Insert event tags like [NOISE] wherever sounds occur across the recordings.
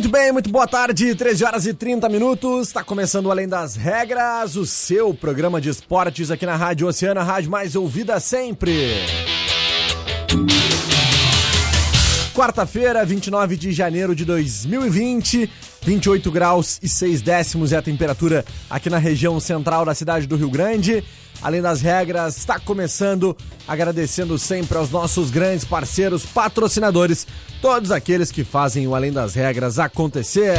Muito bem, muito boa tarde, 13 horas e 30 minutos. Está começando Além das Regras, o seu programa de esportes aqui na Rádio Oceana, rádio mais ouvida sempre. Quarta-feira, 29 de janeiro de 2020, 28 graus e 6 décimos é a temperatura aqui na região central da cidade do Rio Grande. Além das regras, está começando agradecendo sempre aos nossos grandes parceiros, patrocinadores, todos aqueles que fazem o Além das Regras acontecer.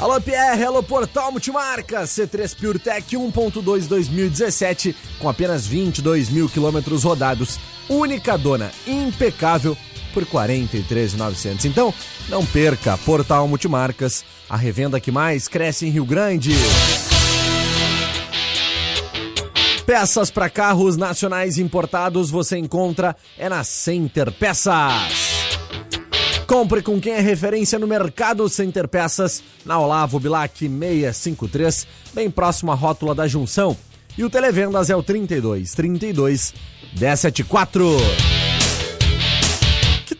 Alô Pierre, alô Portal Multimarcas, C3 PureTech 1.2 2017, com apenas 22 mil quilômetros rodados. Única dona, impecável, por 43,900. Então, não perca Portal Multimarcas, a revenda que mais cresce em Rio Grande. Peças para carros nacionais importados você encontra é na Center Peças. Compre com quem é referência no mercado Center Peças, na Olavo Bilac 653, bem próximo à rótula da junção. E o televendas é o 32 32 174.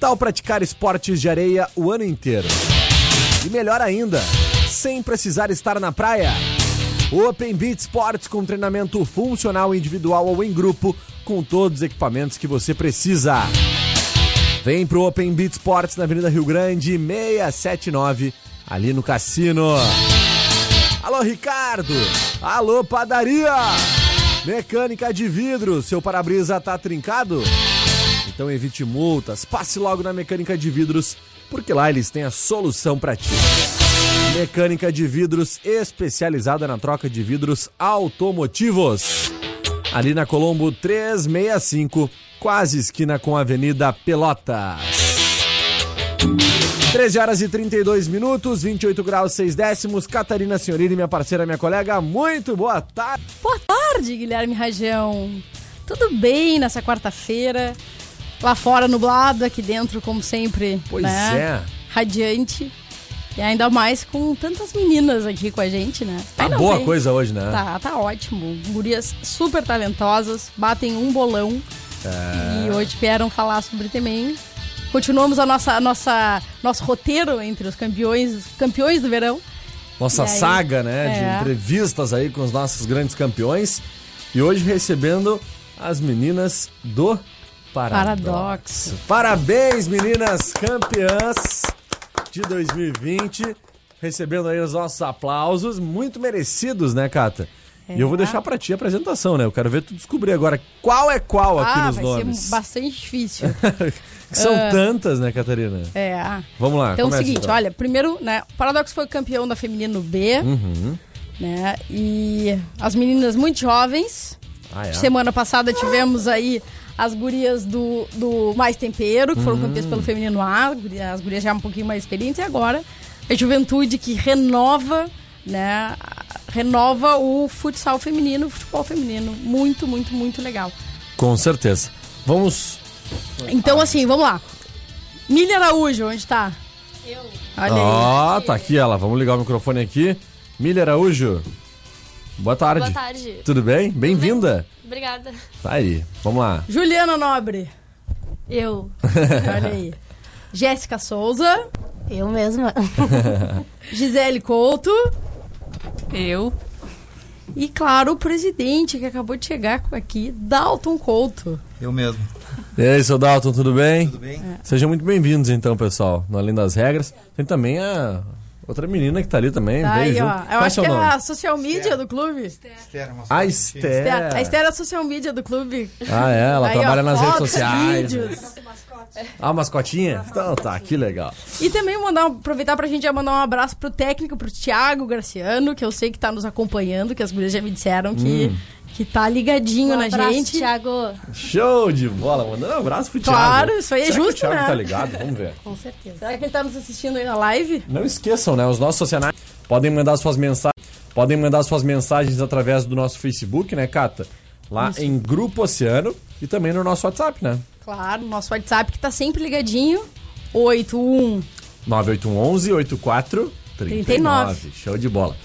Tal praticar esportes de areia o ano inteiro? E melhor ainda, sem precisar estar na praia. Open Beat Sports com treinamento funcional individual ou em grupo, com todos os equipamentos que você precisa. Vem pro Open Beat Sports na Avenida Rio Grande 679, ali no cassino. Alô, Ricardo! Alô, padaria! Mecânica de vidro, seu para-brisa tá trincado? Então evite multas, passe logo na Mecânica de Vidros, porque lá eles têm a solução para ti. Mecânica de Vidros especializada na troca de vidros automotivos. Ali na Colombo 365, quase esquina com a Avenida Pelotas. 13 horas e 32 minutos, 28 graus 6 décimos. Catarina Senhorini, minha parceira, minha colega, muito boa tarde. Boa tarde, Guilherme Rajão. Tudo bem nessa quarta-feira? Lá fora nublado, aqui dentro, como sempre. Pois né? é. Radiante. E ainda mais com tantas meninas aqui com a gente, né? Tá não boa tem. coisa hoje, né? Tá, tá ótimo. Gurias super talentosas, batem um bolão. É. E hoje vieram falar sobre também. Continuamos a nossa, a nossa nosso roteiro entre os campeões, campeões do verão. Nossa aí? saga, né, de É. entrevistas aí com os nossos grandes campeões. E hoje recebendo as meninas do Paradoxo. Paradoxo. Parabéns, meninas campeãs de 2020. Recebendo aí os nossos aplausos, muito merecidos, né, Cata? E eu vou É. deixar pra ti a apresentação, né? Eu quero ver tu descobrir agora qual é qual aqui ah, nos vai nomes. ser bastante difícil. [LAUGHS] São Ah. tantas, né, Catarina? é. Vamos lá, Então é o seguinte, então. olha, primeiro, né, o Paradoxo foi campeão da feminino B, Uhum. né? E as meninas muito jovens. Ah, é? Semana passada tivemos aí as gurias do, do Mais Tempero, que foram Hum. campeãs pelo feminino A, as gurias já um pouquinho mais experientes, e agora a juventude que renova, né, renova o futsal feminino, o futebol feminino. Muito, muito, muito legal. Com certeza. Vamos. Então, assim, vamos lá. Milha Araújo, onde tá? Eu. Olha aí. Ó, tá aqui ela. Vamos ligar o microfone aqui. Milha Araújo. Boa tarde. Boa tarde. Tudo bem? Bem-vinda. Obrigada. Tá aí. Vamos lá. Juliana Nobre. Eu. [LAUGHS] Olha aí. Jéssica Souza. Eu mesma. [LAUGHS] Gisele Couto. Eu. E, claro, o presidente que acabou de chegar aqui, Dalton Couto. Eu mesmo. E aí, seu Dalton, tudo bem? Tudo bem? Sejam muito bem-vindos, então, pessoal. No Além das Regras. Tem também a outra menina que tá ali também. Tá aí, junto. ó. Eu Qual é acho seu que é a social media do clube. Esther, uma A fotinha. Esther. A Esther é a social media do clube. Ah, é? Ela Aí, ó, trabalha nas redes fotos, sociais. vídeos. Ah, mascotinha? Então tá, que legal. E também mandar, aproveitar pra gente já mandar um abraço pro técnico, pro Thiago Graciano, que eu sei que tá nos acompanhando, que as gurias já me disseram que, Hum. que tá ligadinho Um na abraço, gente. Thiago. Show de bola, mandando um abraço pro Thiago. Claro, isso aí é Será que justo, o Thiago né? tá ligado? Vamos ver. [LAUGHS] Com certeza. Será que ele tá nos assistindo aí na live? Não esqueçam, né? Os nossos sociais podem mandar suas mensagens. Podem mandar suas mensagens através do nosso Facebook, né, Cata? Lá em Grupo Oceano e também no nosso WhatsApp, né? Claro, nosso WhatsApp que tá sempre ligadinho. 81 9811 84 39. Show de bola.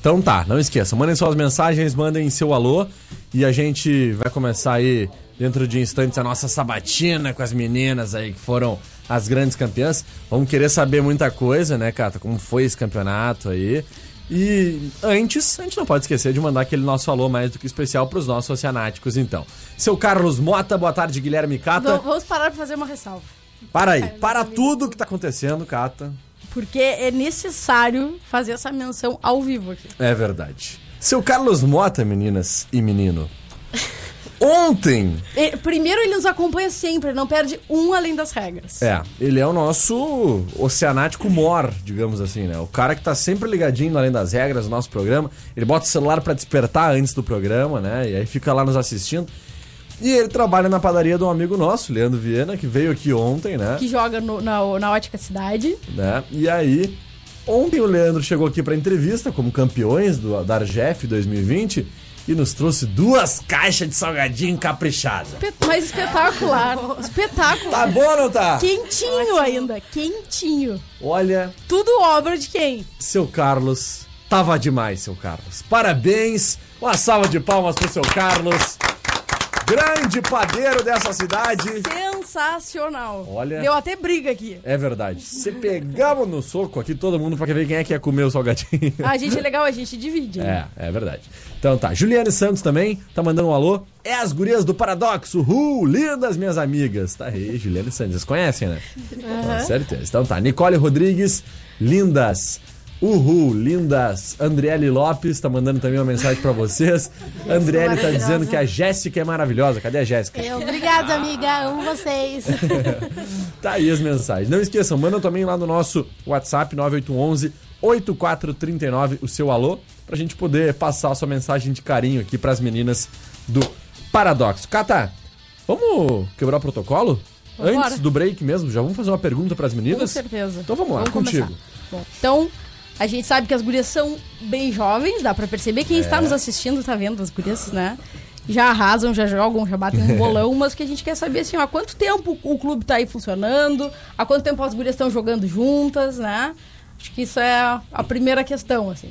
Então tá, não esqueça, mandem suas mensagens, mandem seu alô e a gente vai começar aí dentro de instantes a nossa sabatina com as meninas aí que foram as grandes campeãs. Vamos querer saber muita coisa, né, Cata? Como foi esse campeonato aí? E antes, a gente não pode esquecer de mandar aquele nosso alô mais do que especial para os nossos oceanáticos, então. Seu Carlos Mota, boa tarde, Guilherme Cata. V- Vamos parar pra fazer uma ressalva. Para aí, para tudo que tá acontecendo, Cata. Porque é necessário fazer essa menção ao vivo aqui. É verdade. Seu Carlos Mota, meninas e menino. [LAUGHS] Ontem, primeiro, ele nos acompanha sempre, não perde um além das regras. é, ele é o nosso oceanático mor, digamos assim, né? O cara que tá sempre ligadinho no além das regras, no nosso programa. Ele bota o celular pra despertar antes do programa, né? E aí fica lá nos assistindo. E ele trabalha na padaria de um amigo nosso, Leandro Viena, que veio aqui ontem, né? Que joga no- na, na Ótica Cidade. né? E aí, ontem o Leandro chegou aqui pra entrevista como campeões do, da Argef 2020 e nos trouxe duas caixas de salgadinho caprichado. Mas espetacular. [LAUGHS] Espetáculo. Tá bom ou não tá? Quentinho ainda, quentinho. Olha, Tudo obra de quem? seu Carlos, tava demais, seu Carlos. Parabéns, uma salva de palmas pro seu Carlos. Grande padeiro dessa cidade. Sensacional. Olha. Deu até briga aqui. É verdade. Se pegamos no soco aqui, todo mundo pra ver quem é que ia comer o salgadinho. [LAUGHS] A gente é legal, a gente divide. né? É, é verdade. Então tá, Juliane Santos também tá mandando um alô. É as gurias do Paradoxo. Uhul, lindas minhas amigas. Tá aí, Juliane Santos. Vocês conhecem, né? Com certeza. Então tá, Nicole Rodrigues, lindas. Uhul, lindas. Andriele Lopes tá mandando também uma mensagem pra vocês. [LAUGHS] Andriele tá dizendo que a Jéssica é maravilhosa. Cadê a Jéssica? Obrigada, amiga. Amo vocês. [LAUGHS] Tá aí as mensagens. Não esqueçam, manda também lá no nosso WhatsApp 9811 8439 o seu alô pra gente poder passar a sua mensagem de carinho aqui pras meninas do Paradoxo. Cata, vamos quebrar o protocolo? Vambora. Antes do break mesmo, já vamos fazer uma pergunta pras Com meninas? certeza. Então vamos lá, contigo. começar. Bom, então, a gente sabe que as gurias são bem jovens, dá pra perceber. Quem É. está nos assistindo tá vendo as gurias, né? Já arrasam, já jogam, já batem um bolão, mas o que a gente quer saber assim, ó, há quanto tempo o clube tá aí funcionando, há quanto tempo as gurias estão jogando juntas, né? Acho que isso é a- a primeira questão, assim.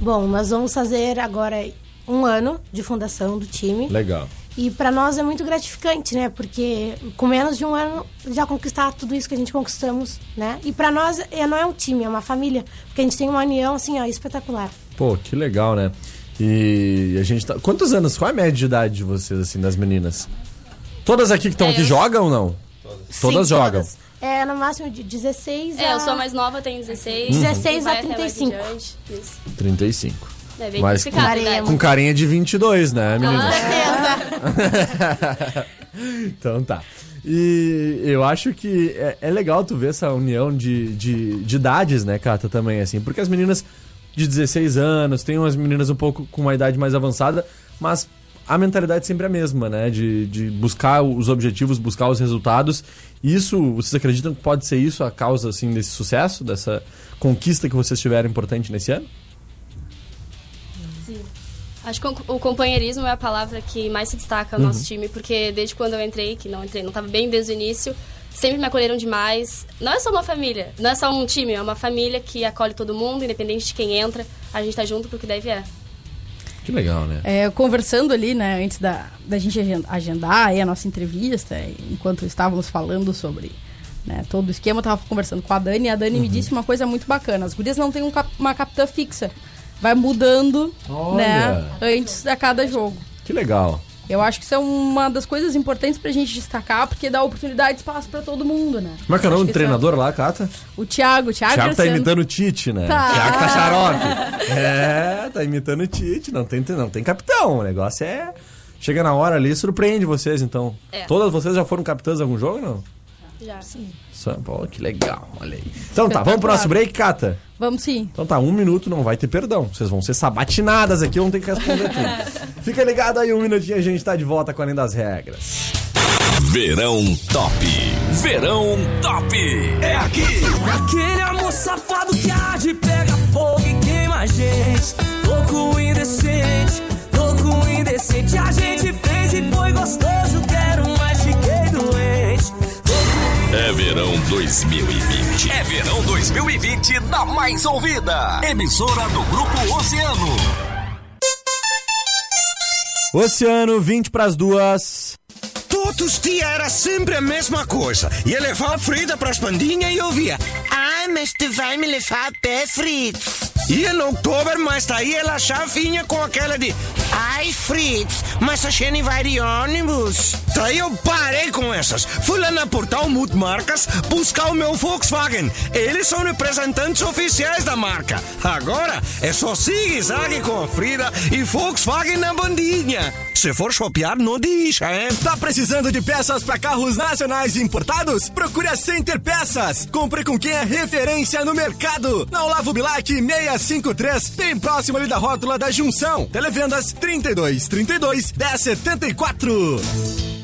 Bom, nós vamos fazer agora um ano de fundação do time. Legal. E para nós é muito gratificante, né? Porque com menos de um ano já conquistar tudo isso que a gente conquistamos, né? E para nós é, não é um time, é uma família. Porque a gente tem uma união, assim, ó, espetacular. Pô, que legal, né? E a gente tá. Quantos anos? Qual é a média de idade de vocês, assim, das meninas? Todas aqui que estão É, aqui eu- jogam ou não? Todas Sim, jogam. todas. É no máximo de 16 É, a... eu sou a mais nova, tenho 16. 16 e vai a até mais 35. adiante. Isso. 35. É bem Mas com- né? Com carinha de 22, né, meninas? certeza. [LAUGHS] então tá. E eu acho que é, é legal tu ver essa união de, de, de idades, né, Cata, também, assim. Porque as meninas de 16 anos, tem umas meninas um pouco com uma idade mais avançada, mas a mentalidade sempre é a mesma, né? De, de buscar os objetivos, buscar os resultados. Isso, vocês acreditam que pode ser isso a causa, assim, desse sucesso, dessa conquista que vocês tiveram importante nesse ano? Acho que o companheirismo é a palavra que mais se destaca no Uhum. nosso time, porque desde quando eu entrei, que não entrei, não estava bem desde o início, sempre me acolheram demais. Não é só uma família, não é só um time, é uma família que acolhe todo mundo, independente de quem entra, a gente tá junto porque deve é. Que legal, né? É, conversando ali, né, antes da, da gente agen- agendar aí a nossa entrevista, enquanto estávamos falando sobre né, todo o esquema, eu tava conversando com a Dani e a Dani me disse uma coisa muito bacana. As gurias não têm um cap- uma capitã fixa. Vai mudando, Olha. né, antes a cada jogo. Que legal. Eu acho que isso é uma das coisas importantes pra gente destacar, porque dá oportunidade e espaço pra todo mundo, né? Como é que é o nome do isso treinador lá, Cata? O Thiago, o Thiago, Thiago tá imitando o Tite, né? Tá. Thiago tá xarope. É, tá imitando o Tite. Não tem, não tem capitão. O negócio é. Chega na hora ali, surpreende vocês, então. É. Todas vocês já foram capitãs em algum jogo, não? Já. Sim. Pô, que legal, olha aí. Então tá, vamos pro nosso break, Cata? Vamos sim. Então tá, um minuto não vai ter perdão. Vocês vão ser sabatinadas aqui, vão ter que responder tudo. [LAUGHS] Fica ligado aí, um minutinho a gente tá de volta com Além das Regras. Verão Top. Verão Top. É aqui. Aquele amor safado que arde, pega fogo e queima a gente. Louco indecente, louco indecente. A gente fez e foi gostoso. É verão 2020. É verão 2020 na mais ouvida. Emissora do Grupo Oceano. Oceano, 20 pras duas. Todos os dias era sempre a mesma coisa. Ia levar a Frida pras bandinhas e ouvia. Ai, mas tu vai me levar a pé, Fritz. Ia no outubro, mas daí ela já vinha com aquela de Ai, Fritz, mas a gente vai de ônibus. Daí eu parei com essas. Fui lá na Portal Multimarcas buscar o meu Volkswagen. Eles são representantes oficiais da marca. Agora é só zigue-zague com a Frida e Volkswagen na bandinha. Se for shopear, não deixa, hein? Tá precisando de peças para carros nacionais e importados? Procure a Center Peças. Compre com quem é referência no mercado. Na Olavo Bilac 653, bem próximo ali da rótula da Junção. Televendas 32 32 1074.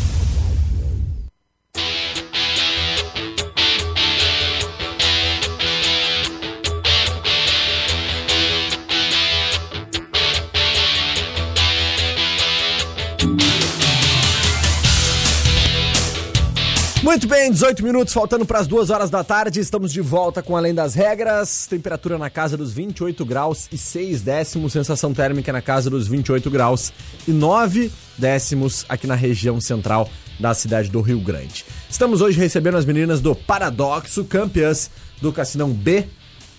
Muito bem, 18 minutos faltando para as 2 horas da tarde. Estamos de volta com Além das Regras. Temperatura na casa dos 28 graus e 6 décimos. Sensação térmica na casa dos 28 graus e 9 décimos aqui na região central da cidade do Rio Grande. Estamos hoje recebendo as meninas do Paradoxo, campeãs do Cassinão B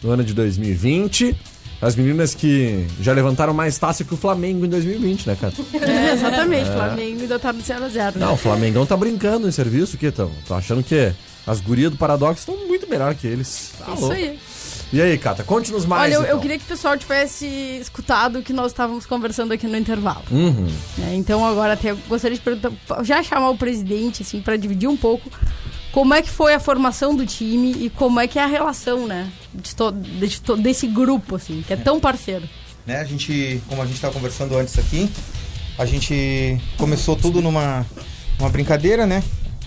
no ano de 2020. As meninas que já levantaram mais taça que o Flamengo em 2020, né, cara? [LAUGHS] É, exatamente, o Flamengo ainda tá no 0x0. Não, o Flamengão tá brincando em serviço aqui, então. Tô achando que as gurias do Paradoxo estão muito melhor que eles. Tá Isso louco. aí. E aí, Cata, conte-nos mais. Olha, eu, eu então. queria que o pessoal tivesse escutado o que nós estávamos conversando aqui no intervalo. Uhum. né? Então agora até eu gostaria de perguntar, já chamar o presidente assim para dividir um pouco como é que foi a formação do time e como é que é a relação, né, de to, de to- desse grupo assim, que é tão parceiro. né? A gente, como a gente estava conversando antes aqui, a gente começou tudo numa uma brincadeira, né?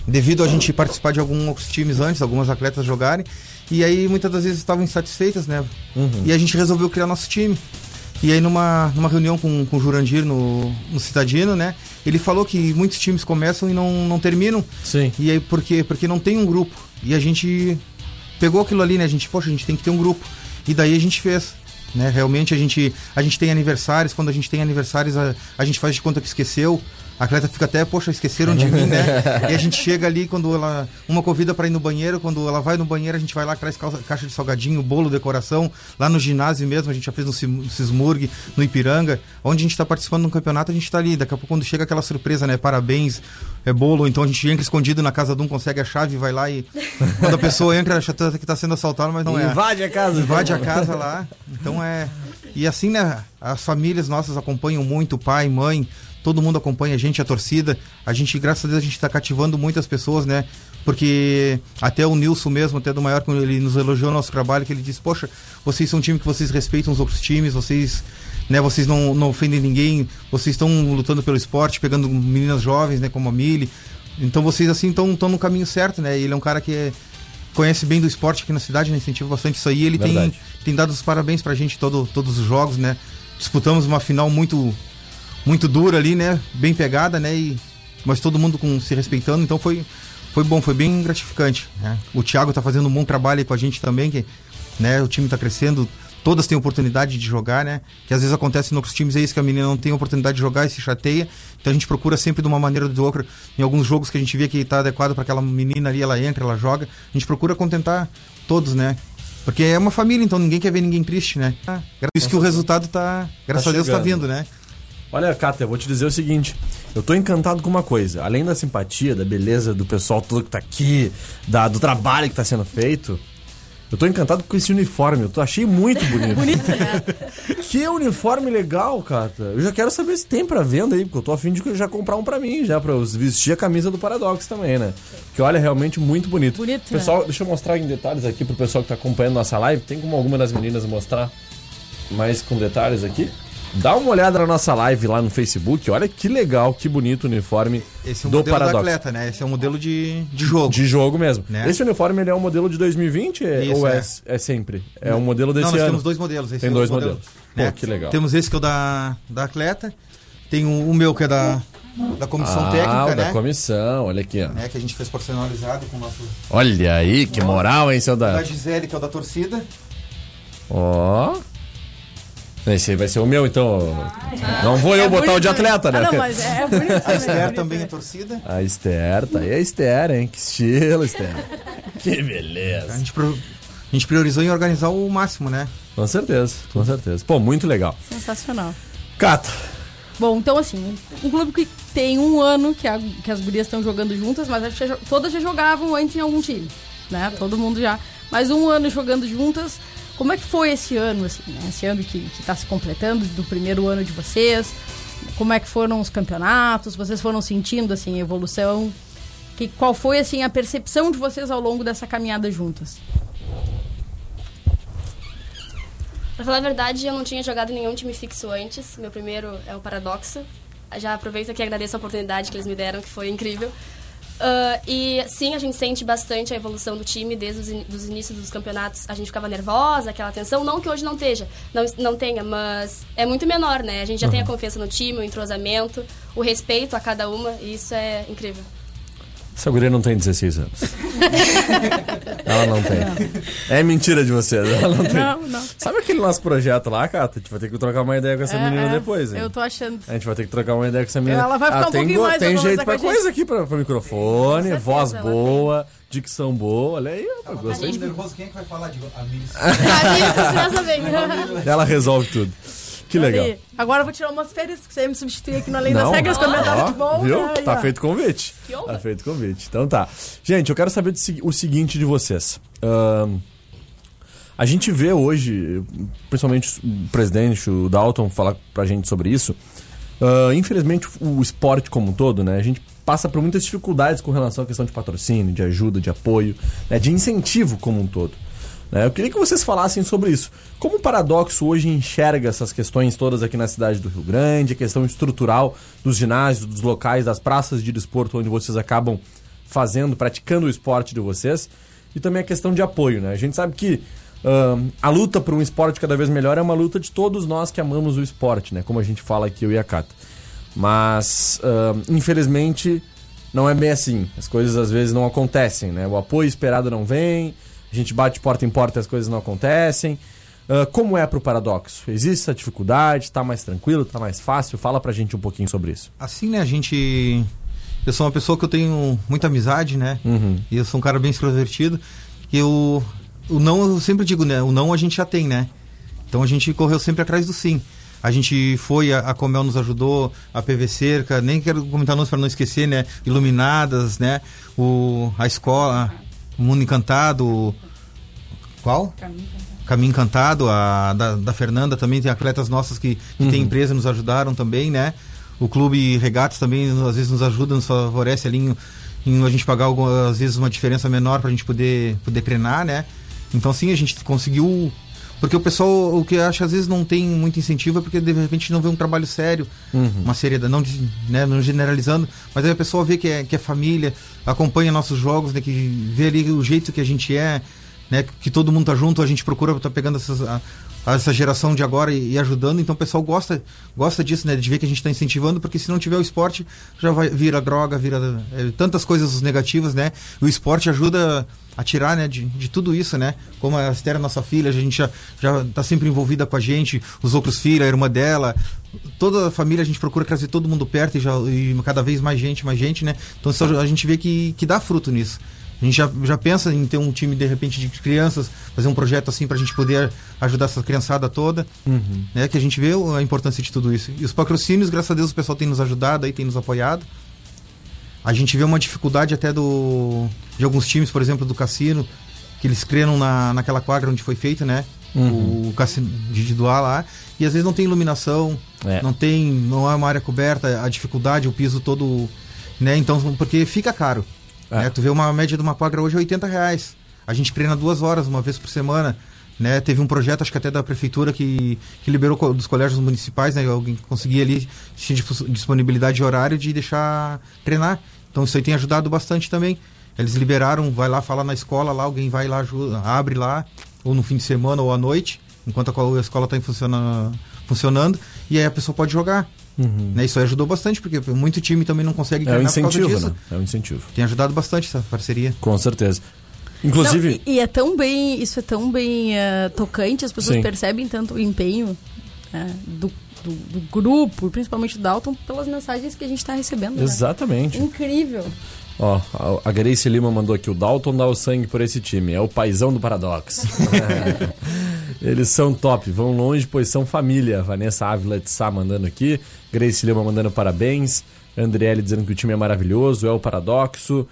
Devido a gente participar de alguns times antes, algumas atletas jogarem, e aí muitas das vezes estavam insatisfeitas, né? Uhum. E a gente resolveu criar nosso time. E aí numa, numa reunião com, com o Jurandir no, no Citadino, né? Ele falou que muitos times começam e não, não terminam. Sim. E aí por quê? Porque não tem um grupo. E a gente pegou aquilo ali, né? A gente, poxa, a gente tem que ter um grupo. E daí a gente fez. Né? Realmente a gente, a gente tem aniversários, quando a gente tem aniversários, a, a gente faz de conta que esqueceu. A atleta fica até, poxa, esqueceram de mim, né? [LAUGHS] e a gente chega ali quando ela. Uma convida para ir no banheiro, quando ela vai no banheiro, a gente vai lá, traz caixa de salgadinho, bolo, decoração. Lá no ginásio mesmo, a gente já fez no Cismurg, no Ipiranga. Onde a gente está participando de um campeonato, a gente está ali. Daqui a pouco, quando chega aquela surpresa, né? Parabéns, é bolo. Então a gente entra escondido na casa de um, consegue a chave, vai lá e. [LAUGHS] Quando a pessoa entra, acha que está sendo assaltado, mas não é. Invade a casa. Invade a casa lá. Então é. E assim, né? As famílias nossas acompanham muito, pai, mãe, todo mundo acompanha a gente, a torcida. A gente, graças a Deus, a gente está cativando muitas pessoas, né? Porque até o Nilson mesmo, até do maior, quando ele nos elogiou o nosso trabalho, que ele disse, poxa, vocês são um time que vocês respeitam os outros times, vocês. Né, vocês não, não ofendem ninguém, vocês estão lutando pelo esporte, pegando meninas jovens, né, como a Mili. Então vocês assim estão no caminho certo, né? Ele é um cara que é, conhece bem do esporte aqui na cidade, né? Incentiva bastante isso aí. Ele tem, tem dado os parabéns pra gente todo, todos os jogos, né? Disputamos uma final muito muito dura ali, né? Bem pegada, né? E, mas todo mundo com, se respeitando, então foi, foi bom, foi bem gratificante. né? O Thiago tá fazendo um bom trabalho aí com a gente também, que né, o time tá crescendo, todas têm oportunidade de jogar, né? Que às vezes acontece nos outros times é isso, que a menina não tem oportunidade de jogar e se chateia. Então a gente procura sempre de uma maneira ou de outra, em alguns jogos que a gente vê que tá adequado para aquela menina ali, ela entra, ela joga. A gente procura contentar todos, né? Porque é uma família, então ninguém quer ver ninguém triste, né? Por isso que o resultado tá, graças Tá a Deus, tá chegando. vindo, né? Olha, Cata, eu vou te dizer o seguinte. Eu tô encantado com uma coisa. Além da simpatia, da beleza do pessoal todo que tá aqui, da, do trabalho que tá sendo feito, eu tô encantado com esse uniforme. Eu tô, achei muito [LAUGHS] bonito. bonito, né? [LAUGHS] Que uniforme legal, Cata. Eu já quero saber se tem pra venda aí, porque eu tô afim de já comprar um pra mim, já pra eu vestir a camisa do Paradox também, né? Que olha, realmente muito bonito. Bonito, né? Pessoal, deixa eu mostrar em detalhes aqui pro pessoal que tá acompanhando nossa live. Tem como alguma das meninas mostrar mais com detalhes aqui? Dá uma olhada na nossa live lá no Facebook. Olha que legal, que bonito o uniforme Esse é o do modelo Paradox. do atleta, né? Esse é o modelo de, de jogo. De jogo mesmo. Né? Esse uniforme ele é um modelo de 2020 é- Isso, ou é, é. é sempre? É um modelo desse Não, nós ano. temos dois modelos. esse Tem é o dois modelo, modelos. né? Pô, que legal. Temos esse que é o da, da atleta. Tem o, o meu que é da, da comissão ah, técnica, o da né? comissão, olha aqui, ó. né? Que a gente fez personalizado com o nosso. Olha aí, que moral, hein, seu Da Dan? Gisele, que é o da torcida. Ó. Esse aí vai ser o meu, então. Não vou eu botar o de atleta, né? Ah, não, mas é [LAUGHS] bonito. A também, Esther também né? é torcida. A Esther, tá aí a Esther, hein? Que estilo, Esther. que A beleza. gente, pro- a gente priorizou em organizar o máximo, né? Com certeza, com certeza. Pô, muito legal. Sensacional. Cata, Bom, então assim, um clube que tem um ano que, a- que as gurias estão jogando juntas, mas acho que já- todas já jogavam antes em algum time, né? Todo mundo já. Mas um ano jogando juntas. Como é que foi esse ano, assim, né? Esse ano que, que tá se completando, do primeiro ano de vocês? Como é que foram os campeonatos? Vocês foram sentindo, assim, a evolução? Que, qual foi, assim, a percepção de vocês ao longo dessa caminhada juntas? Pra falar a verdade, eu não tinha jogado nenhum time fixo antes. Meu primeiro é o Paradoxo. Já aproveito aqui e agradeço a oportunidade que eles me deram, que foi incrível. Ah, e sim, a gente sente bastante a evolução do time desde os in dos inícios dos campeonatos. A gente ficava nervosa, aquela tensão. Não que hoje não esteja, não, não tenha, mas é muito menor, né? A gente já tem a confiança no time, o entrosamento, o respeito a cada uma, e isso é incrível. Essa guria não tem 16 anos. [LAUGHS] Ela não tem. É mentira de vocês, ela não tem. Não, não. Sabe aquele nosso projeto lá, Cata? A gente vai ter que trocar uma ideia com essa É, menina é, depois, hein? Eu tô achando. A gente vai ter que trocar uma ideia com essa menina. Ela vai ficar um tem pouquinho mais Tem jeito pra a coisa aqui, pra, pra microfone, certeza, voz boa, dicção boa. Olha aí, rapaz, gostei de nervoso, quem é que vai falar de a Milis? Ah, isso, bem. Ela resolve tudo. Que legal. Ali. Agora eu vou tirar umas férias, porque você ia me substituir aqui no Além Não, das Regras, comentar ó, futebol. Viu? né? Tá ó. feito convite. Tá feito convite. Então tá. Gente, eu quero saber do se- o seguinte de vocês. A gente vê hoje, principalmente o presidente, o Dalton, falar pra gente sobre isso. Ah, infelizmente, o esporte como um todo, né? A gente passa por muitas dificuldades com relação à questão de patrocínio, de ajuda, de apoio, né, de incentivo como um todo. Né? Eu queria que vocês falassem sobre isso. Como o Paradoxo hoje enxerga essas questões todas aqui na cidade do Rio Grande, a questão estrutural dos ginásios, dos locais, das praças de desporto onde vocês acabam fazendo, praticando o esporte de vocês, e também a questão de apoio, né? A gente sabe que ahn, a luta por um esporte cada vez melhor é uma luta de todos nós que amamos o esporte, né? Como a gente fala aqui, eu e a Cata. Mas, ahn, infelizmente, não é bem assim. As coisas às vezes não acontecem, né? O apoio esperado não vem, a gente bate porta em porta e as coisas não acontecem. Ah, como é pro Paradoxo? Existe essa dificuldade? Tá mais tranquilo? Tá mais fácil? Fala pra gente um pouquinho sobre isso. Assim, né, a gente. Eu sou uma pessoa que eu tenho muita amizade, né? Uhum. E eu sou um cara bem extrovertido. E eu. O não, eu sempre digo, né? O não a gente já tem, né? Então a gente correu sempre atrás do sim. A gente foi, a, a Comel nos ajudou, a PV Cerca, nem quero comentar nomes para não esquecer, né? Iluminadas, né? O, a escola, o Mundo Encantado. O- Qual? Caminho Encantado, a da, da Fernanda também, tem atletas nossas que, que tem empresa, nos ajudaram também, né? O Clube Regatas também, às vezes, nos ajuda, nos favorece ali em, em a gente pagar, alguma- às vezes, uma diferença menor pra gente poder, poder treinar, né? Então, sim, a gente conseguiu... Porque o pessoal, o que acha, às vezes, não tem muito incentivo é porque, de repente, não vê um trabalho sério, uma seriedade, não, né, não generalizando, mas aí a pessoa vê que é, que é família, acompanha nossos jogos, né, que vê ali o jeito que a gente é, né, que todo mundo tá junto, a gente procura tá pegando essas, a- essa geração de agora e, e ajudando, então o pessoal gosta gosta disso, né, de ver que a gente está incentivando, porque se não tiver o esporte, já vai vira droga, vira é, tantas coisas negativas, né? O esporte ajuda a tirar, né, de, de tudo isso, né? Como a Esther, nossa filha, a gente já já tá sempre envolvida com a gente, os outros filhos, a irmã dela, toda a família a gente procura trazer todo mundo perto e, já, e cada vez mais gente, mais gente, né? Então a gente vê que, que dá fruto nisso. A gente já, já pensa em ter um time, de repente, de crianças, fazer um projeto assim pra gente poder ajudar essa criançada toda. Né? Que a gente vê a importância de tudo isso. E os patrocínios, graças a Deus, o pessoal tem nos ajudado aí, tem nos apoiado. A gente vê uma dificuldade até do de alguns times, por exemplo, do cassino, que eles creram na, naquela quadra onde foi feito, né? O cassino de doar lá. E às vezes não tem iluminação, É. não tem, não é uma área coberta, a dificuldade, o piso todo, né? Então, porque fica caro. É. né? Tu vê uma média de uma quadra hoje é 80 reais. A gente treina duas horas, uma vez por semana. Né? Teve um projeto, acho que até da prefeitura, que, que liberou co- dos colégios municipais, né? Alguém conseguia ali, tinha disponibilidade de horário de deixar treinar. Então isso aí tem ajudado bastante também. Eles liberaram, vai lá falar na escola, lá alguém vai lá, ajuda, abre lá, ou no fim de semana ou à noite, enquanto a co- a escola está funciona, funcionando, e aí a pessoa pode jogar. Né? Isso aí ajudou bastante, porque muito time também não consegue Uhum. É um treinar por causa incentivo, disso. né? É um incentivo. Tem ajudado bastante essa parceria. Com certeza. Inclusive, Não, e, e é tão bem, isso é tão bem eh, tocante, as pessoas Sim. percebem tanto o empenho eh, do, do, do grupo, principalmente do Dalton, pelas mensagens que a gente está recebendo. né? exatamente. Incrível. Ó, a- a Grace Lima mandou aqui, o Dalton dá o sangue por esse time, é o paizão do Paradoxo. [LAUGHS] Eles são top, vão longe, pois são família. Vanessa Ávila de Sá mandando aqui, Grace Lima mandando parabéns, Andriele dizendo que o time é maravilhoso, é o Paradoxo.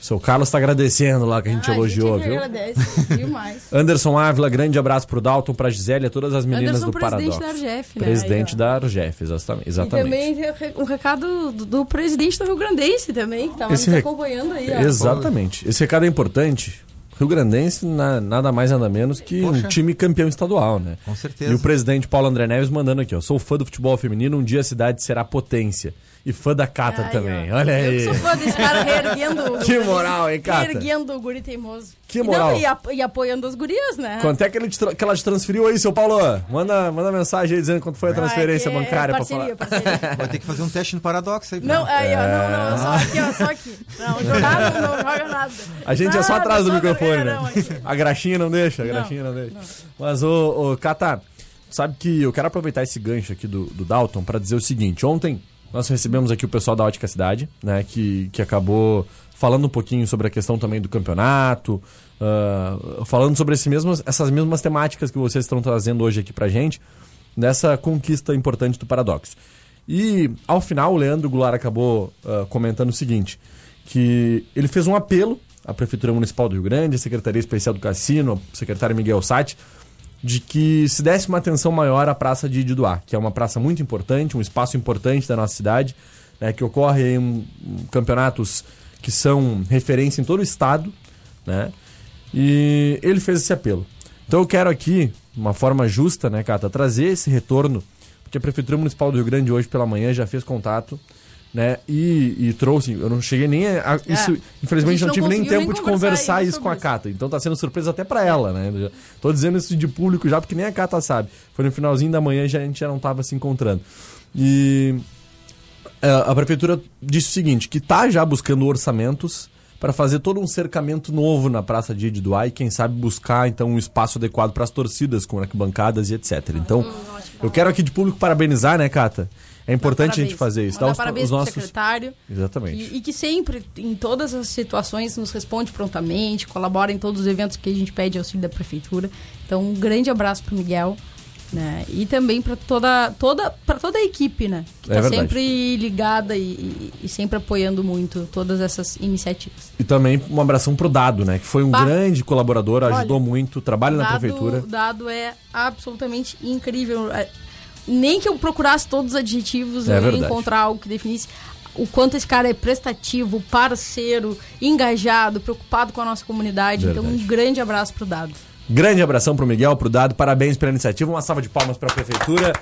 Seu Carlos tá agradecendo lá que a gente Ah, elogiou, a gente viu? agradece [LAUGHS] demais. Anderson Ávila, grande abraço pro Dalton, pra Gisele e a todas as meninas Anderson, do presidente Paradoxo. da Argef, né? Presidente Aí, da Argef, exatamente. E também um recado do, do presidente do Rio Grandense também, que estava nos rec- acompanhando aí. ó. Exatamente. Esse recado é importante. Rio Grandense, na- nada mais nada menos que um Poxa. time campeão estadual, né? Com certeza. E o presidente Paulo André Neves mandando aqui, ó. Sou fã do futebol feminino, um dia a cidade será potência. E fã da Cata Aí, também. ó. Olha Eu aí. que sou fã desse cara [LAUGHS] reerguendo. o Que moral, hein, Cata? Reerguendo o guri teimoso. Que E não, moral. E, ap- e apoiando as gurias, né? Quanto é que, ele te que ela te transferiu aí, seu Paulo? Manda, manda mensagem aí dizendo quanto foi a transferência Ah, é bancária parceria, pra falar. parceria. [LAUGHS] Vai ter que fazer um teste no paradoxo aí. Não, aí, ó, não, É. não, só aqui, ó, só aqui. Não, jogar não, não joga nada. A gente é só atrás do só microfone, né? não. A graxinha não deixa, a Não, graxinha não, deixa. Mas, ô, ô Cata, sabe que eu quero aproveitar esse gancho aqui do, do Dalton pra dizer o seguinte. Ontem nós recebemos aqui o pessoal da Ótica Cidade, né? Que, que acabou falando um pouquinho sobre a questão também do campeonato, ah, falando sobre esse mesmas, essas mesmas temáticas que vocês estão trazendo hoje aqui pra gente, nessa conquista importante do Paradoxo. E, ao final, o Leandro Goulart acabou ah, comentando o seguinte, que ele fez um apelo à Prefeitura Municipal do Rio Grande, à Secretaria Especial do Cassino, ao secretário Miguel Sati, de que se desse uma atenção maior à Praça de Ididuá, que é uma praça muito importante, um espaço importante da nossa cidade, né, que ocorre em campeonatos que são referência em todo o estado, né? E ele fez esse apelo. Então eu quero aqui, de uma forma justa, né, Cata, trazer esse retorno, porque a Prefeitura Municipal do Rio Grande hoje pela manhã já fez contato né? E, e trouxe, eu não cheguei nem a. a- isso, É. Infelizmente, não não tive nem tempo nem de conversar conversar isso com a Cata. Então tá sendo surpresa até pra ela, né? Eu já Tô dizendo isso de público já, porque nem a Cata sabe. Foi no finalzinho da manhã e já, a gente já não tava se encontrando. E é, a prefeitura disse o seguinte, que tá já buscando orçamentos para fazer todo um cercamento novo na Praça de Ediduá e quem sabe buscar então um espaço adequado para as torcidas com arquibancadas e etc. Então, eu quero aqui de público parabenizar, né, Cata? É importante a gente fazer isso. Mandar os, parabéns os nossos secretário. Exatamente. E, e que sempre, em todas as situações, nos responde prontamente, colabora em todos os eventos que a gente pede auxílio da prefeitura. Então, um grande abraço pro Miguel. Né? E também para toda, toda, pra toda a equipe, né? Que É tá sempre ligada e, e- e sempre apoiando muito todas essas iniciativas. E também um abração pro Dado, né? Que foi um Bah. grande colaborador, ajudou Olha, muito, trabalha na Dado- prefeitura. O dado é absolutamente incrível. Nem que eu procurasse todos os adjetivos, É eu ia verdade. encontrar algo que definisse o quanto esse cara é prestativo, parceiro, engajado, preocupado com a nossa comunidade. Então, um Verdade. grande abraço pro Dado. Grande abração pro Miguel, pro Dado, parabéns pela iniciativa, uma salva de palmas para a prefeitura.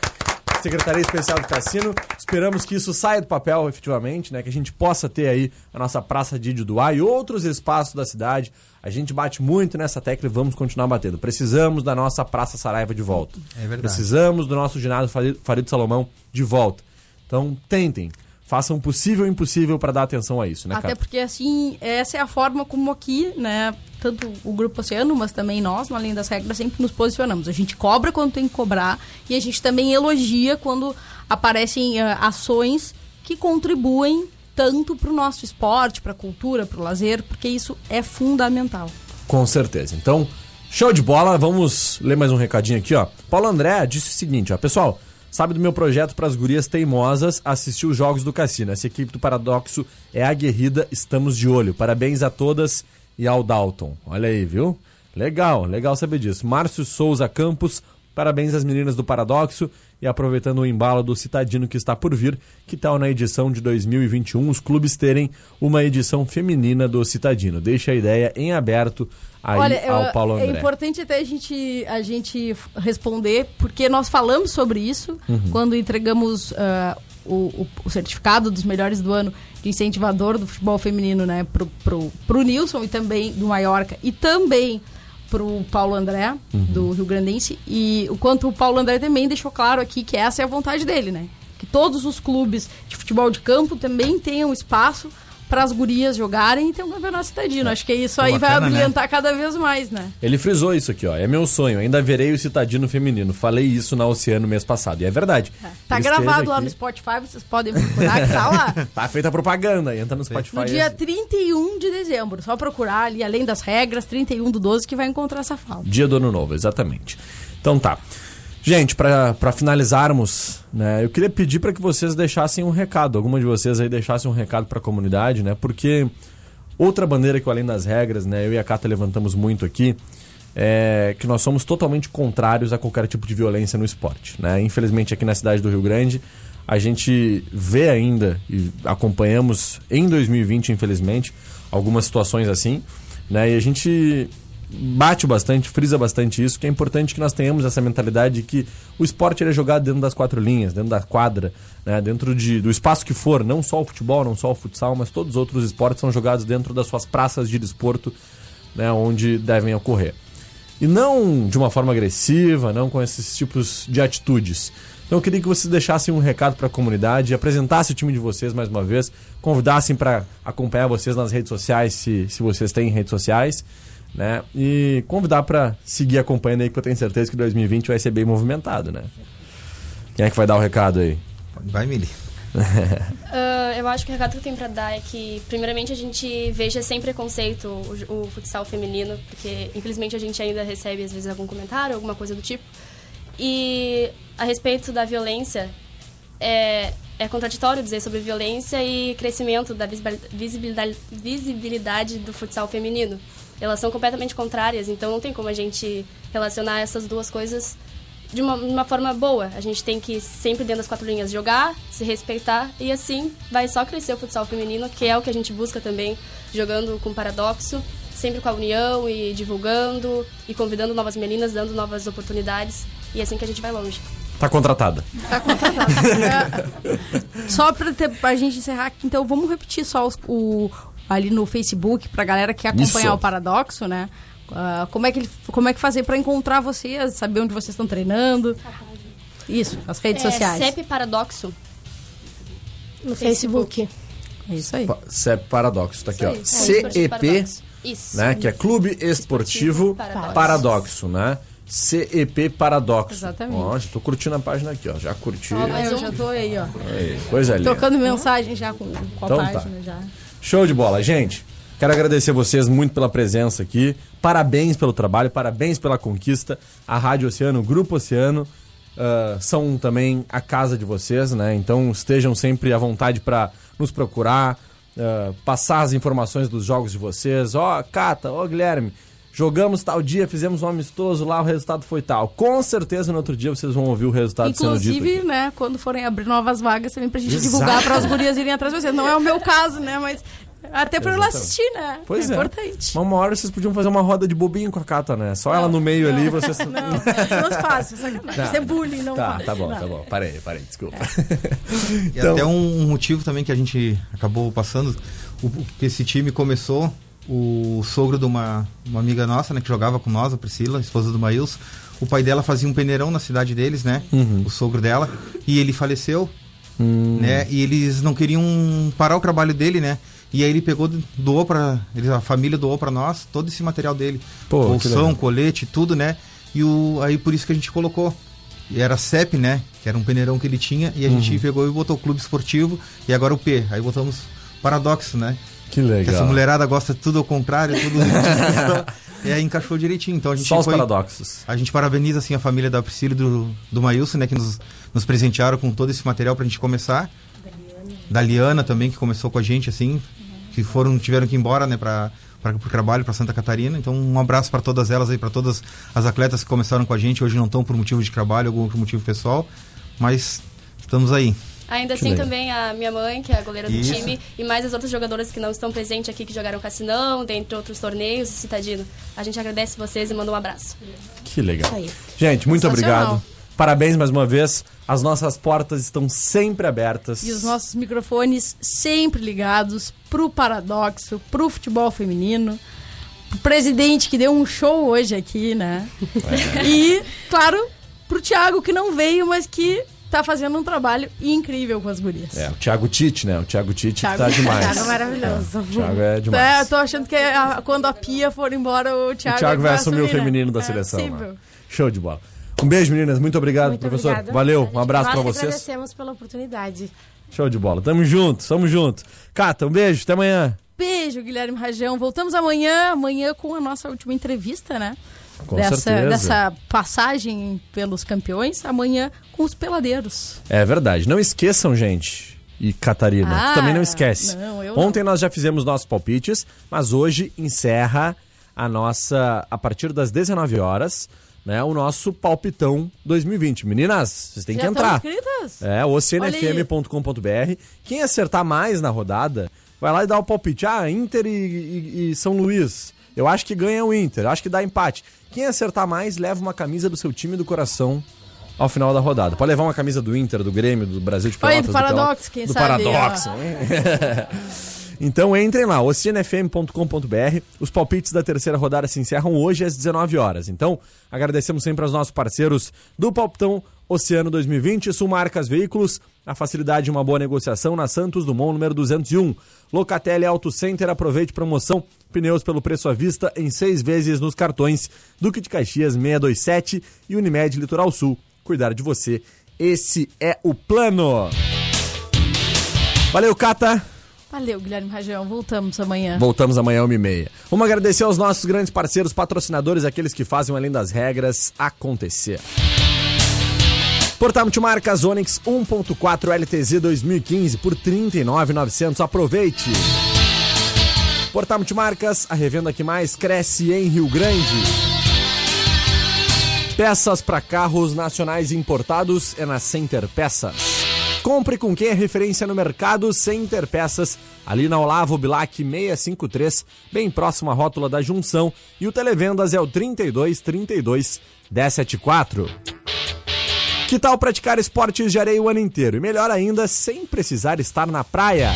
Secretaria Especial do Cassino. Esperamos que isso saia do papel efetivamente, né? Que a gente possa ter aí a nossa Praça de Iduá e outros espaços da cidade. A gente bate muito nessa tecla e vamos continuar batendo. Precisamos da nossa Praça Saraiva de volta. É verdade. Precisamos do nosso ginásio Farid Salomão de volta. Então, tentem. Façam o possível e o impossível para dar atenção a isso, né, Até cara? porque, assim, essa é a forma como aqui, né, tanto o Grupo Oceano, mas também nós, no Além das Regras, sempre nos posicionamos. A gente cobra quando tem que cobrar e a gente também elogia quando aparecem ah, ações que contribuem tanto para o nosso esporte, para a cultura, para o lazer, porque isso é fundamental. Com certeza. Então, show de bola. Vamos ler mais um recadinho aqui, ó. Paulo André disse o seguinte, ó. Pessoal, sabe do meu projeto para as gurias teimosas assistir os jogos do Cassino. Essa equipe do Paradoxo é aguerrida, estamos de olho. Parabéns a todas e ao Dalton. Olha aí, viu? Legal, legal saber disso. Márcio Souza Campos, parabéns às meninas do Paradoxo. E aproveitando o embalo do Citadino que está por vir, que tal na edição de 2021 os clubes terem uma edição feminina do Citadino? Deixa a ideia em aberto aí Olha, ao Paulo é André. importante até a gente, a gente responder, porque nós falamos sobre isso Uhum. quando entregamos ah, o, o- certificado dos melhores do ano de incentivador do futebol feminino né, pro, pro, pro Nilson e também do Mallorca e também pro Paulo André, Uhum. do Rio Grandense. E o quanto o Paulo André também deixou claro aqui que essa é a vontade dele, né? Que todos os clubes de futebol de campo também tenham espaço para as gurias jogarem e ter um campeonato citadino. Acho que isso aí vai bacana, né? abrilhantar cada vez mais, né? Ele frisou isso aqui, ó. É meu sonho, ainda verei o Citadino feminino. Falei isso na Oceano mês passado. E é verdade. Tá Ele gravado esteve lá aqui. no Spotify, vocês podem procurar, que tá lá. [LAUGHS] Tá feita a propaganda. Entra no Spotify. No dia 31 de dezembro. Só procurar ali, além das regras, 31 do 12, que vai encontrar essa fala. Dia do Ano Novo, exatamente. Então tá. Gente, pra finalizarmos, né, eu queria pedir para que vocês deixassem um recado, alguma de vocês aí deixassem um recado para a comunidade, né? Porque outra bandeira que além das regras, né, eu e a Cata levantamos muito aqui, é que nós somos totalmente contrários a qualquer tipo de violência no esporte, né? Infelizmente aqui na cidade do Rio Grande, a gente vê ainda e acompanhamos em 2020, infelizmente, algumas situações assim, né? E a gente bate bastante, frisa bastante isso, que é importante que nós tenhamos essa mentalidade de que o esporte é jogado dentro das quatro linhas, dentro da quadra, né, dentro de, do espaço que for, não só o futebol, não só o futsal, mas todos os outros esportes são jogados dentro das suas praças de desporto, né, onde devem ocorrer. E não de uma forma agressiva, não com esses tipos de atitudes. Então eu queria que vocês deixassem um recado para a comunidade, apresentassem o time de vocês mais uma vez, convidassem para acompanhar vocês nas redes sociais, se, se vocês têm redes sociais, né? E convidar para seguir acompanhando aí, que eu tenho certeza que 2020 vai ser bem movimentado, né? Quem é que vai dar o recado aí? Vai, Mili. [LAUGHS] Ah, eu acho que o recado que eu tenho pra dar é que, primeiramente, a gente veja sem preconceito o, o futsal feminino, porque, infelizmente, a gente ainda recebe, às vezes, algum comentário, alguma coisa do tipo. E, a respeito da violência, é, é contraditório dizer sobre violência e crescimento da visibil- visibilidade, visibilidade do futsal feminino. Elas são completamente contrárias, então não tem como a gente relacionar essas duas coisas de uma, de uma forma boa. A gente tem que sempre dentro das quatro linhas jogar, se respeitar e assim vai só crescer o futsal feminino, que é o que a gente busca também, jogando com paradoxo, sempre com a união e divulgando e convidando novas meninas, dando novas oportunidades e é assim que a gente vai longe. Tá contratada. Tá contratado. É, [LAUGHS] só pra, ter, pra gente encerrar aqui, então vamos repetir só os- o, ali no Facebook pra galera que quer acompanhar Isso. o Paradoxo, né? Ah, como, é que como é que fazer pra encontrar vocês, saber onde vocês estão treinando? Isso, as redes É, sociais. CEP Paradoxo. No Facebook. É isso aí. CEP Paradoxo, tá aqui, ó. CEP, Paradoxo. Isso. né? Que é Clube Esportivo Paradoxo. Paradoxo, né? CEP Paradoxo. Exatamente. Ó, já tô curtindo a página aqui, ó. Já curti. Ó, eu já tô aí, ó. Aí, coisa linda. Trocando mensagem já com, com a Então tá. página já. Show de bola, gente. Quero agradecer vocês muito pela presença aqui. Parabéns pelo trabalho, parabéns pela conquista. A Rádio Oceano, o Grupo Oceano, ah, são também a casa de vocês, né? Então estejam sempre à vontade para nos procurar, ah, passar as informações dos jogos de vocês. Ó, Cata, ó, Guilherme, jogamos tal dia, fizemos um amistoso lá, o resultado foi tal. Com certeza no outro dia vocês vão ouvir o resultado sendo dito. Inclusive, né, quando forem abrir novas vagas também pra gente Exato. divulgar para as gurias irem atrás de vocês. Não é o meu caso, né, mas até pra eu lá Exatamente. assistir, né? Pois é, é. importante. Mas uma hora vocês podiam fazer uma roda de bobinho com a Cata, né? Só ela no meio ali, vocês. Não, não faço, sacanagem. Tá. Isso é bullying, não Tá, faço. tá bom, não. tá bom. Parei, parei, desculpa. E até um, um motivo também que a gente acabou passando, o, o- que esse time começou, o sogro de uma, uma amiga nossa, né, que jogava com nós, a Priscila, esposa do Maíls, o pai dela fazia um peneirão na cidade deles, né, o sogro dela, e ele faleceu, né, e eles não queriam parar o trabalho dele, né, e aí ele pegou, doou pra, ele, a família doou pra nós todo esse material dele, Pô, bolsão, colete, tudo, né, e o, aí por isso que a gente colocou, e era CEP, né? Que era um peneirão que ele tinha. E a Uhum. gente pegou e botou o clube esportivo. E agora o P. Aí botamos paradoxo, né? Que Que legal. essa mulherada gosta de tudo ao contrário, tudo. [LAUGHS] e aí encaixou direitinho. Então a gente Só os foi- paradoxos. A gente parabeniza assim, a família da Priscila e do, do Maílson, né? Que nos, nos presentearam com todo esse material pra gente começar. Da Liana também, que começou com a gente, assim. Que foram, tiveram que ir embora, né? Pra, para o trabalho, para Santa Catarina. Então, um abraço para todas elas aí, para todas as atletas que começaram com a gente. Hoje não estão por motivo de trabalho, algum outro motivo pessoal, mas estamos aí. Ainda Que assim legal. também a minha mãe, que é a goleira do Isso. time, e mais as outras jogadoras que não estão presentes aqui, que jogaram Cassinão, dentre outros torneios, Citadino. A gente agradece vocês e manda um abraço. Que legal. Isso aí. Gente, muito obrigado. Parabéns mais uma vez. As nossas portas estão sempre abertas. E os nossos microfones sempre ligados pro paradoxo, pro futebol feminino, pro presidente que deu um show hoje aqui, né? E, claro, pro Thiago que não veio, mas que tá fazendo um trabalho incrível com as gurias. É, o Thiago Tite, né? O Thiago Tite Thiago- tá demais. Thiago maravilhoso. O Thiago é demais. É, eu tô achando que a- quando a Pia for embora, o Thiago, o Thiago vai assumir o né? feminino da É seleção. possível. né? Show de bola. Um beijo, meninas. Muito obrigado, Muito professor. obrigada. Valeu. Um abraço que vocês. agradecemos pela oportunidade. Show de bola. Tamo junto, tamo junto. Cata, um beijo. Até amanhã. Beijo, Guilherme Rajão. Voltamos amanhã, amanhã com a nossa última entrevista, né? Com dessa, certeza. dessa passagem pelos campeões, amanhã com os peladeiros. É verdade. Não esqueçam, gente. E Catarina, Ah, tu também não esquece. não, Ontem nós já fizemos nossos palpites, mas hoje encerra a nossa, a partir das 19 horas, né, o nosso palpitão 2020. Meninas, vocês têm Já que entrar. inscritas? É, oceanfm.com.br. Quem acertar mais na rodada, vai lá e dá o palpite. Ah, Inter e, e- e São Luís. Eu acho que ganha o Inter, acho que dá empate. Quem acertar mais, leva uma camisa do seu time do coração ao final da rodada. Pode levar uma camisa do Inter, do Grêmio, do Brasil de Olha aí, Pelotas. do Pelotas- Paradox, quem do sabe, Paradox, ó. hein? [LAUGHS] Então entrem lá, oceanfm.com.br. Os palpites da terceira rodada se encerram hoje às 19 horas. Então, agradecemos sempre aos nossos parceiros do Palpitão Oceano 2020, Sulmarcas Veículos, a facilidade de uma boa negociação na Santos Dumont, número 201. Locatelli Auto Center, aproveite promoção, pneus pelo preço à vista em seis vezes nos cartões Duque de Caxias 627 e Unimed Litoral Sul. Cuidar de você, esse é o plano. Valeu, Cata! Valeu, Guilherme Rajão. Voltamos amanhã. Voltamos amanhã, 1h30. Vamos agradecer aos nossos grandes parceiros, patrocinadores, aqueles que fazem além das regras acontecer. Portal Multimarcas Onix 1.4 LTZ 2015 por R$ 39,900. Aproveite! Portal Multimarcas, a revenda que mais cresce em Rio Grande. Peças para carros nacionais importados é na Center Peças. Compre com quem é referência no mercado Center Peças, ali na Olavo Bilac 653, bem próximo à rótula da Junção, e o Televendas é o 32 32 174. Que tal praticar esportes de areia o ano inteiro? E melhor ainda, sem precisar estar na praia.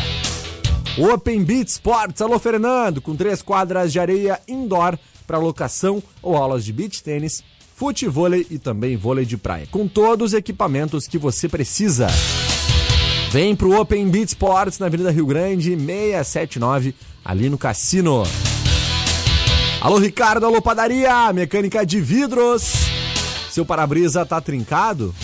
Open Beat Sports, alô Fernando, com três quadras de areia indoor para locação ou aulas de beach tênis, futevôlei e também vôlei de praia, com todos os equipamentos que você precisa. Vem pro Open Beat Sports na Avenida Rio Grande, 679, ali no Cassino. Alô Ricardo, alô Padaria, mecânica de vidros. Seu para-brisa tá trincado?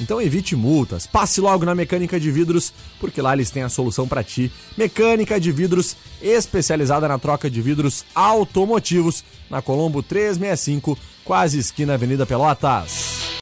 Então evite multas. Passe logo na Mecânica de Vidros, porque lá eles têm a solução para ti. Mecânica de Vidros, especializada na troca de vidros automotivos, na Colombo 365, quase esquina Avenida Pelotas.